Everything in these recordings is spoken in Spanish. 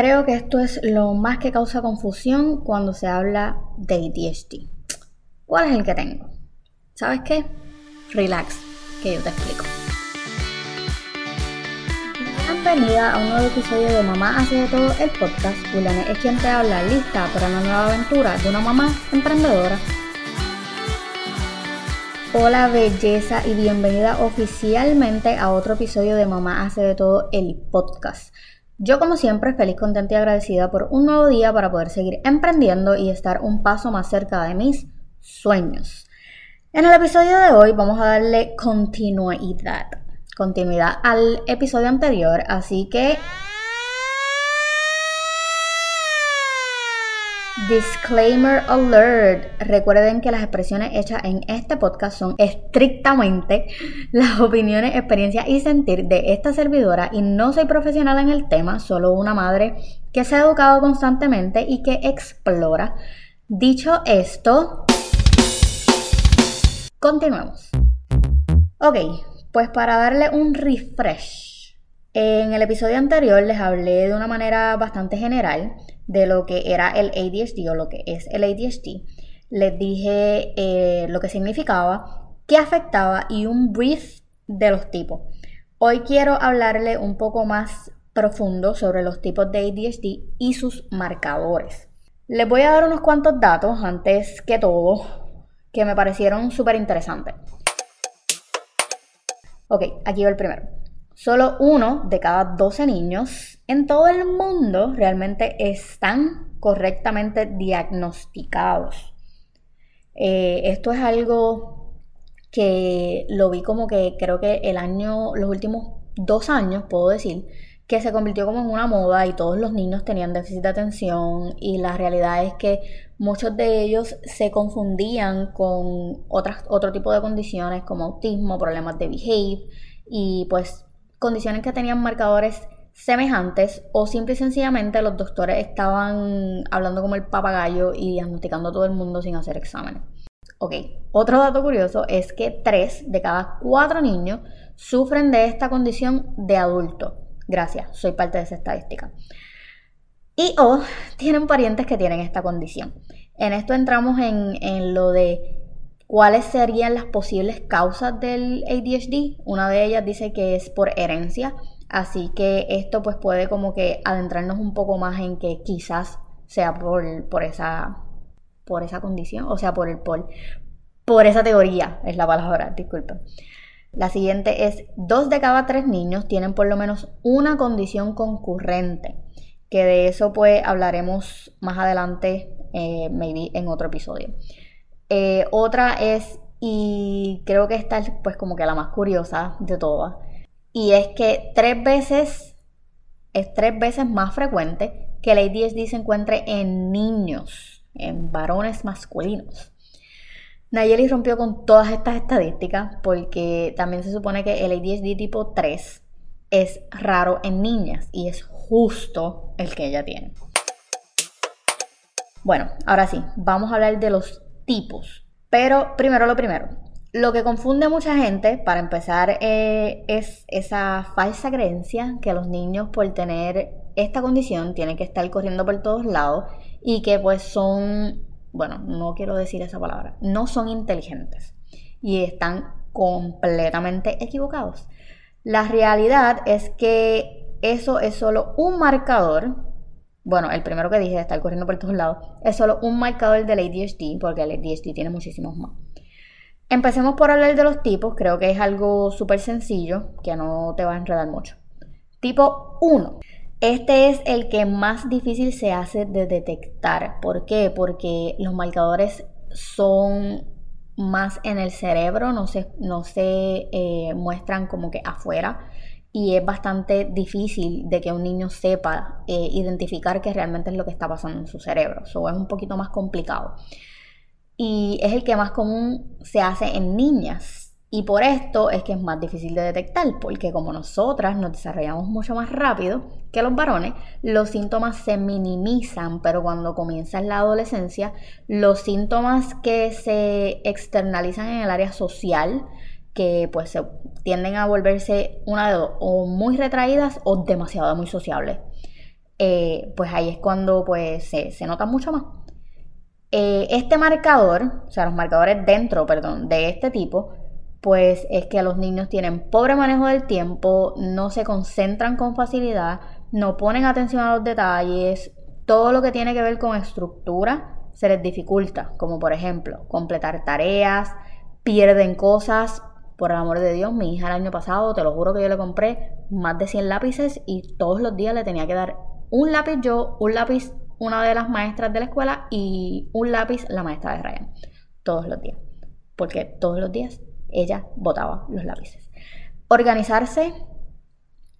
Creo que esto es lo más que causa confusión cuando se habla de ADHD. ¿Cuál es el que tengo? ¿Sabes qué? Relax, que yo te explico. Bienvenida a un nuevo episodio de Mamá hace de todo el podcast. Juliane es quien te habla, lista para una nueva aventura de una mamá emprendedora. Hola belleza y bienvenida oficialmente a otro episodio de Mamá hace de todo el podcast. Yo como siempre feliz, contenta y agradecida por un nuevo día para poder seguir emprendiendo y estar un paso más cerca de mis sueños. En el episodio de hoy vamos a darle continuidad, continuidad al episodio anterior, así que Disclaimer alert. Recuerden que las expresiones hechas en este podcast son estrictamente las opiniones, experiencias y sentir de esta servidora y no soy profesional en el tema, solo una madre que se ha educado constantemente y que explora. Dicho esto, continuemos. Ok, pues para darle un refresh. En el episodio anterior les hablé de una manera bastante general de lo que era el ADHD o lo que es el ADHD. Les dije eh, lo que significaba, qué afectaba y un brief de los tipos. Hoy quiero hablarle un poco más profundo sobre los tipos de ADHD y sus marcadores. Les voy a dar unos cuantos datos antes que todo que me parecieron súper interesantes. Ok, aquí va el primero. Solo uno de cada 12 niños en todo el mundo realmente están correctamente diagnosticados. Eh, esto es algo que lo vi como que creo que el año, los últimos dos años, puedo decir, que se convirtió como en una moda y todos los niños tenían déficit de atención y la realidad es que muchos de ellos se confundían con otras, otro tipo de condiciones como autismo, problemas de behave y pues condiciones que tenían marcadores semejantes o simple y sencillamente los doctores estaban hablando como el papagayo y diagnosticando a todo el mundo sin hacer exámenes. Ok, otro dato curioso es que 3 de cada 4 niños sufren de esta condición de adulto. Gracias, soy parte de esa estadística. Y o tienen parientes que tienen esta condición. En esto entramos en, en lo de ¿Cuáles serían las posibles causas del ADHD? Una de ellas dice que es por herencia, así que esto pues puede como que adentrarnos un poco más en que quizás sea por, por esa por esa condición, o sea, por el por, por esa teoría, es la palabra, disculpen. La siguiente es, dos de cada tres niños tienen por lo menos una condición concurrente, que de eso pues hablaremos más adelante, eh, maybe en otro episodio. Eh, otra es, y creo que esta es pues como que la más curiosa de todas, y es que tres veces, es tres veces más frecuente que el ADHD se encuentre en niños, en varones masculinos. Nayeli rompió con todas estas estadísticas porque también se supone que el ADHD tipo 3 es raro en niñas y es justo el que ella tiene. Bueno, ahora sí, vamos a hablar de los tipos. Pero primero lo primero, lo que confunde a mucha gente, para empezar, eh, es esa falsa creencia que los niños por tener esta condición tienen que estar corriendo por todos lados y que pues son, bueno, no quiero decir esa palabra, no son inteligentes y están completamente equivocados. La realidad es que eso es solo un marcador bueno, el primero que dije de estar corriendo por todos lados, es solo un marcador del ADHD, porque el ADHD tiene muchísimos más. Empecemos por hablar de los tipos, creo que es algo súper sencillo, que no te va a enredar mucho. Tipo 1. Este es el que más difícil se hace de detectar. ¿Por qué? Porque los marcadores son más en el cerebro, no se, no se eh, muestran como que afuera y es bastante difícil de que un niño sepa eh, identificar qué realmente es lo que está pasando en su cerebro. Eso es un poquito más complicado. Y es el que más común se hace en niñas. Y por esto es que es más difícil de detectar, porque como nosotras nos desarrollamos mucho más rápido que los varones, los síntomas se minimizan, pero cuando comienza la adolescencia, los síntomas que se externalizan en el área social, que pues tienden a volverse una de dos, o muy retraídas o demasiado muy sociables. eh, pues ahí es cuando pues, se, se nota mucho más. Eh, este marcador, o sea, los marcadores dentro, perdón, de este tipo, pues es que los niños tienen pobre manejo del tiempo, no se concentran con facilidad, no ponen atención a los detalles, todo lo que tiene que ver con estructura se les dificulta, como por ejemplo completar tareas, pierden cosas. Por el amor de Dios, mi hija el año pasado, te lo juro que yo le compré más de 100 lápices y todos los días le tenía que dar un lápiz yo, un lápiz una de las maestras de la escuela y un lápiz la maestra de Ryan. Todos los días. Porque todos los días ella botaba los lápices. Organizarse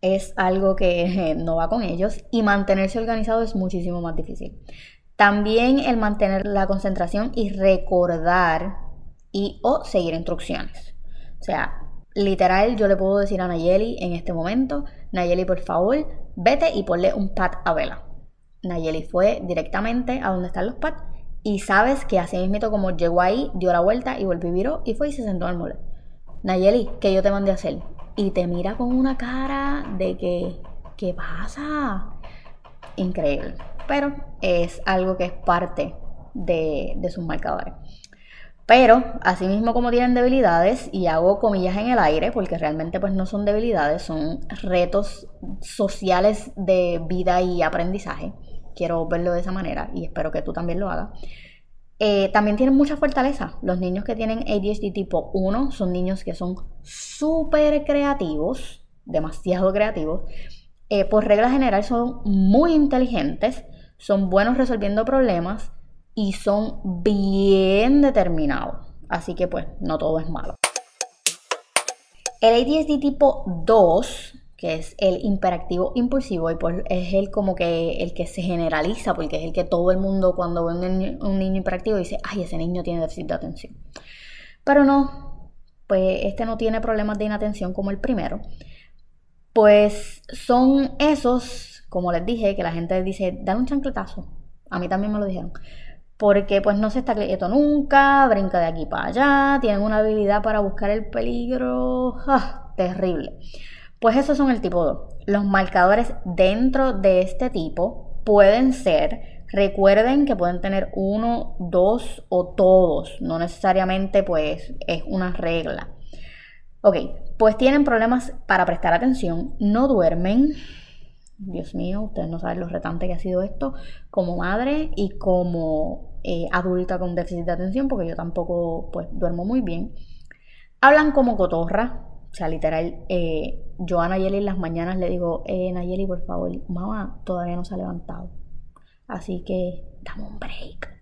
es algo que no va con ellos y mantenerse organizado es muchísimo más difícil. También el mantener la concentración y recordar y o seguir instrucciones. O sea, literal yo le puedo decir a Nayeli en este momento, Nayeli por favor, vete y ponle un pat a Vela. Nayeli fue directamente a donde están los pads y sabes que así mismo como llegó ahí, dio la vuelta y volvió y viró y fue y se sentó al mole. Nayeli, ¿qué yo te mandé a hacer? Y te mira con una cara de que, ¿qué pasa? Increíble. Pero es algo que es parte de, de sus marcadores. Pero, asimismo como tienen debilidades, y hago comillas en el aire, porque realmente pues no son debilidades, son retos sociales de vida y aprendizaje quiero verlo de esa manera y espero que tú también lo hagas. Eh, también tienen mucha fortaleza. Los niños que tienen ADHD tipo 1 son niños que son súper creativos, demasiado creativos. Eh, por regla general son muy inteligentes, son buenos resolviendo problemas y son bien determinados. Así que pues no todo es malo. El ADHD tipo 2 que es el imperativo impulsivo y pues es el como que el que se generaliza porque es el que todo el mundo cuando ve un niño, un niño imperactivo dice, ay, ese niño tiene déficit de atención. Pero no, pues este no tiene problemas de inatención como el primero. Pues son esos, como les dije, que la gente dice, dan un chancletazo. A mí también me lo dijeron. Porque pues no se está quieto nunca, brinca de aquí para allá, tienen una habilidad para buscar el peligro. ¡Ah! Terrible. Pues esos son el tipo 2. Los marcadores dentro de este tipo pueden ser, recuerden que pueden tener uno, dos o todos, no necesariamente pues es una regla. Ok, pues tienen problemas para prestar atención, no duermen. Dios mío, ustedes no saben lo retante que ha sido esto como madre y como eh, adulta con déficit de atención, porque yo tampoco pues duermo muy bien. Hablan como cotorra, o sea, literal, eh, yo a Nayeli en las mañanas le digo, eh, Nayeli, por favor, mamá todavía no se ha levantado. Así que dame un break.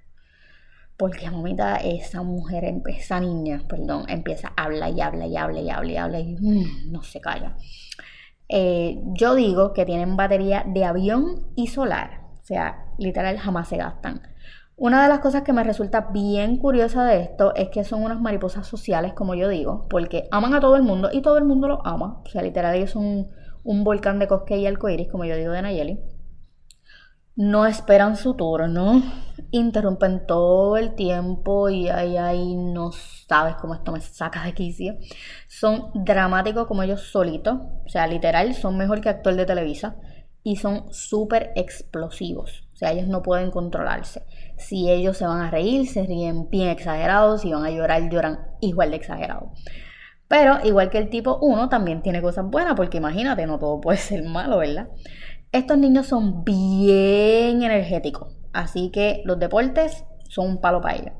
Porque mamita, esa mujer, esa niña, perdón, empieza a hablar y habla y habla y habla y habla y mm, no se calla. Eh, yo digo que tienen batería de avión y solar. O sea, literal jamás se gastan. Una de las cosas que me resulta bien curiosa de esto es que son unas mariposas sociales, como yo digo, porque aman a todo el mundo y todo el mundo los ama. O sea, literal, ellos son un volcán de cosque y arcoíris, como yo digo de Nayeli. No esperan su turno, interrumpen todo el tiempo y ahí, ahí no sabes cómo esto me saca de quicio. Son dramáticos como ellos solitos, o sea, literal, son mejor que actor de Televisa y son súper explosivos. O sea, ellos no pueden controlarse. Si ellos se van a reír, se ríen bien exagerados. Si van a llorar, lloran igual de exagerados. Pero igual que el tipo 1, también tiene cosas buenas, porque imagínate, no todo puede ser malo, ¿verdad? Estos niños son bien energéticos, así que los deportes son un palo para ellos.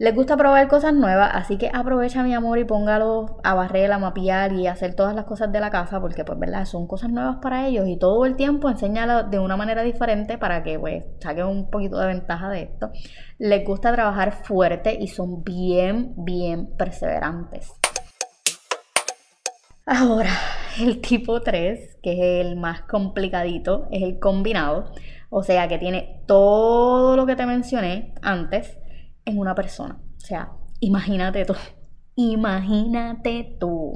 Les gusta probar cosas nuevas, así que aprovecha mi amor y póngalo a barrer, a mapear y hacer todas las cosas de la casa, porque pues verdad, son cosas nuevas para ellos y todo el tiempo enséñalo de una manera diferente para que pues saquen un poquito de ventaja de esto. Les gusta trabajar fuerte y son bien, bien perseverantes. Ahora, el tipo 3, que es el más complicadito, es el combinado, o sea que tiene todo lo que te mencioné antes en una persona. O sea, imagínate tú. Imagínate tú.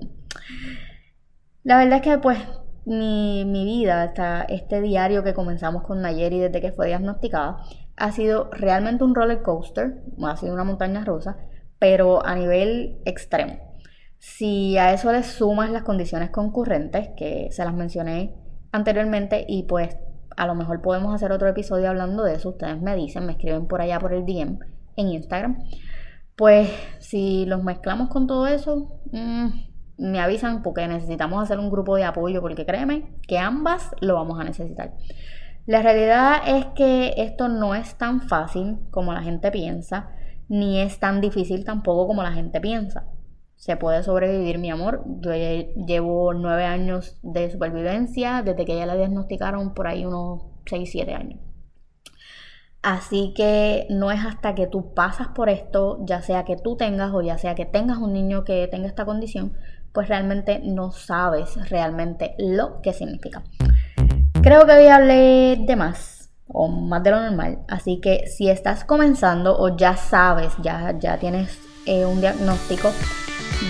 La verdad es que pues mi, vida, este diario que comenzamos con Nayeri desde que fue diagnosticada, ha sido realmente un roller coaster, ha sido una montaña rusa, pero a nivel extremo. Si a eso le sumas las condiciones concurrentes, que se las mencioné anteriormente, y pues a lo mejor podemos hacer otro episodio hablando de eso. Ustedes me dicen, me escriben por allá por el DM en Instagram. Pues si los mezclamos con todo eso, mm, me avisan porque necesitamos hacer un grupo de apoyo, porque créeme que ambas lo vamos a necesitar. La realidad es que esto no es tan fácil como la gente piensa, ni es tan difícil tampoco como la gente piensa. Se puede sobrevivir, mi amor. Yo llevo nueve años de supervivencia desde que ya la diagnosticaron por ahí unos 6, 7 años. Así que no es hasta que tú pasas por esto, ya sea que tú tengas o ya sea que tengas un niño que tenga esta condición, pues realmente no sabes realmente lo que significa. Creo que hoy hablé de más o más de lo normal, así que si estás comenzando o ya sabes, ya, ya tienes eh, un diagnóstico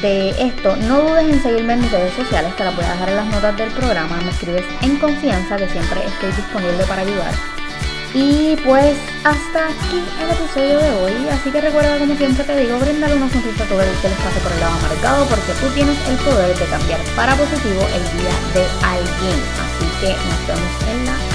de esto, no dudes en seguirme en mis redes sociales, te las voy a dejar en las notas del programa, me escribes en confianza que siempre estoy disponible para ayudar. Y pues hasta aquí el episodio de hoy. Así que recuerda, como siempre te digo, brindar una sonrisa a todo el que les pase por el lado amargado, porque tú tienes el poder de cambiar para positivo el día de alguien. Así que nos vemos en la